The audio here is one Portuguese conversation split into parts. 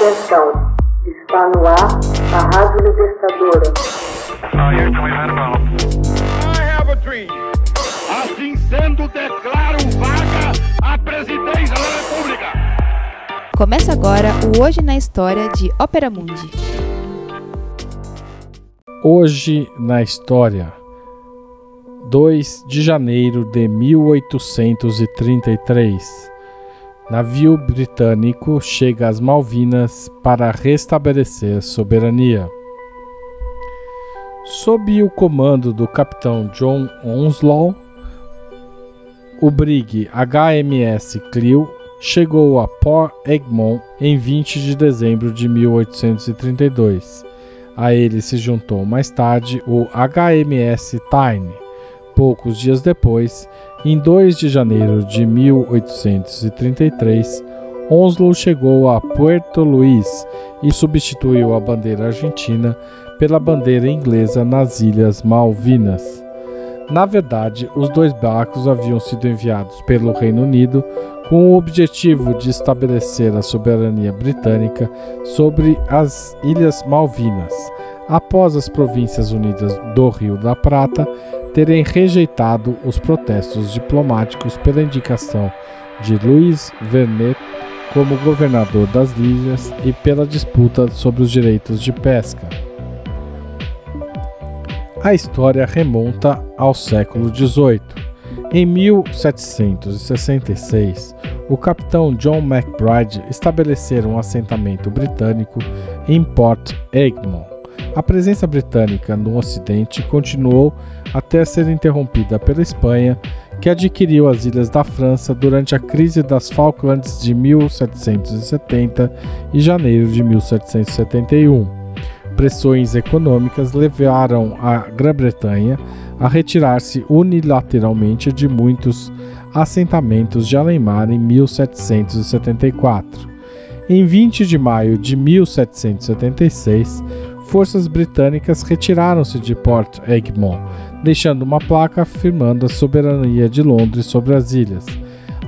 Atenção, está no ar a Rádio Libertadora. Assim sendo, declaro vaga a presidência da República. Começa agora o Hoje na História de Ópera Mundi. Hoje na História, 2 de janeiro de 1833. Navio britânico chega às Malvinas para restabelecer soberania. Sob o comando do capitão John Onslow, o brig HMS Clio chegou a Port Egmont em 20 de dezembro de 1832. A ele se juntou mais tarde o HMS Tyne. Poucos dias depois, em 2 de janeiro de 1833, Onslow chegou a Puerto Luís e substituiu a bandeira argentina pela bandeira inglesa nas Ilhas Malvinas. Na verdade, os dois barcos haviam sido enviados pelo Reino Unido com o objetivo de estabelecer a soberania britânica sobre as Ilhas Malvinas, após as Províncias Unidas do Rio da Prata terem rejeitado os protestos diplomáticos pela indicação de Luiz Vernet como governador das ilhas e pela disputa sobre os direitos de pesca. A história remonta ao século XVIII. Em 1766, o capitão John MacBride estabeleceu um assentamento britânico em Port Egmont. A presença britânica no Ocidente continuou até ser interrompida pela Espanha, que adquiriu as ilhas da França durante a crise das Falklands de 1770 e janeiro de 1771. Pressões econômicas levaram a Grã-Bretanha a retirar-se unilateralmente de muitos assentamentos de além-mar em 1774. Em 20 de maio de 1776, forças britânicas retiraram-se de Port Egmont, deixando uma placa afirmando a soberania de Londres sobre as ilhas.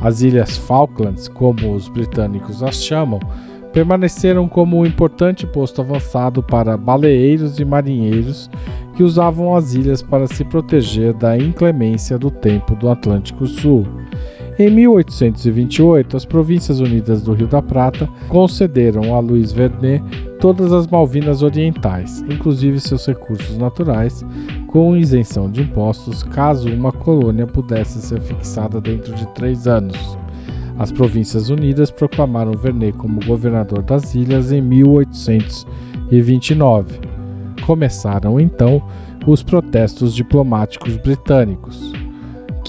As Ilhas Falklands, como os britânicos as chamam, permaneceram como um importante posto avançado para baleeiros e marinheiros que usavam as ilhas para se proteger da inclemência do tempo do Atlântico Sul. Em 1828, as Províncias Unidas do Rio da Prata concederam a Luiz Vernet todas as Malvinas Orientais, inclusive seus recursos naturais, com isenção de impostos caso uma colônia pudesse ser fixada dentro de três anos. As Províncias Unidas proclamaram Vernet como governador das ilhas em 1829. Começaram então os protestos diplomáticos britânicos,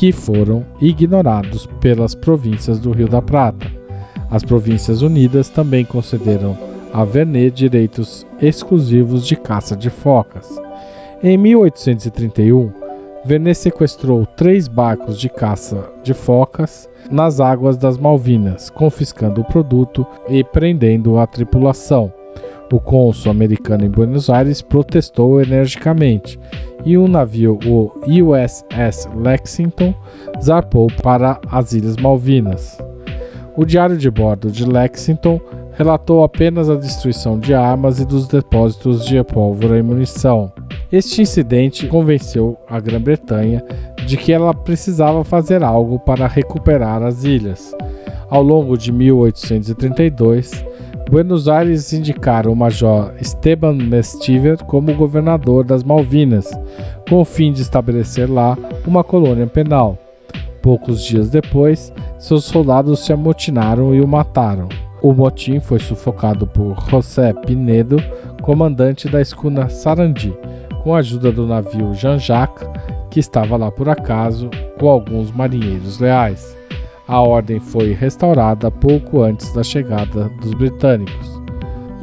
que foram ignorados pelas províncias do Rio da Prata. As Províncias Unidas também concederam a Vernet direitos exclusivos de caça de focas. Em 1831, Vernet sequestrou três barcos de caça de focas nas águas das Malvinas, confiscando o produto e prendendo a tripulação. O cônsul americano em Buenos Aires protestou energicamente e um navio, o USS Lexington, zarpou para as Ilhas Malvinas. O diário de bordo de Lexington relatou apenas a destruição de armas e dos depósitos de pólvora e munição. Este incidente convenceu a Grã-Bretanha de que ela precisava fazer algo para recuperar as ilhas. Ao longo de 1832, Buenos Aires indicaram o major Esteban Mestiver como governador das Malvinas, com o fim de estabelecer lá uma colônia penal. Poucos dias depois, seus soldados se amotinaram e o mataram. O motim foi sufocado por José Pinedo, comandante da escuna Sarandi, com a ajuda do navio Jean-Jacques, que estava lá por acaso, com alguns marinheiros leais. A ordem foi restaurada pouco antes da chegada dos britânicos.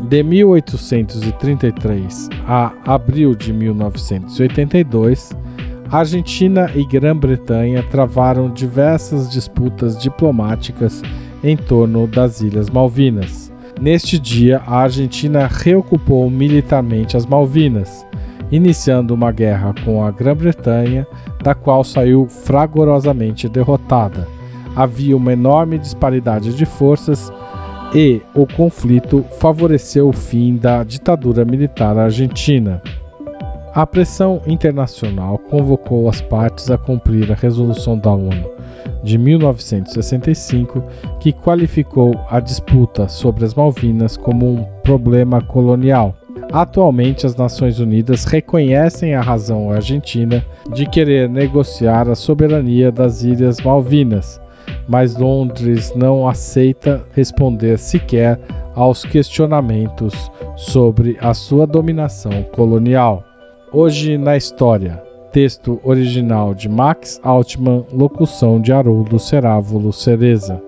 De 1833 a abril de 1982, Argentina e Grã-Bretanha travaram diversas disputas diplomáticas em torno das Ilhas Malvinas. Neste dia, a Argentina reocupou militarmente as Malvinas, iniciando uma guerra com a Grã-Bretanha, da qual saiu fragorosamente derrotada. Havia uma enorme disparidade de forças e o conflito favoreceu o fim da ditadura militar argentina. A pressão internacional convocou as partes a cumprir a resolução da ONU de 1965, que qualificou a disputa sobre as Malvinas como um problema colonial. Atualmente, as Nações Unidas reconhecem a razão argentina de querer negociar a soberania das Ilhas Malvinas, mas Londres não aceita responder sequer aos questionamentos sobre a sua dominação colonial. Hoje na história. Texto original de Max Altman, locução de Haroldo Cerávulo Cereza.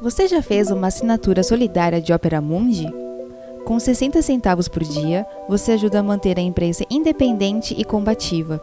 Você já fez uma assinatura solidária de Opera Mundi? Com 60 centavos por dia, você ajuda a manter a imprensa independente e combativa.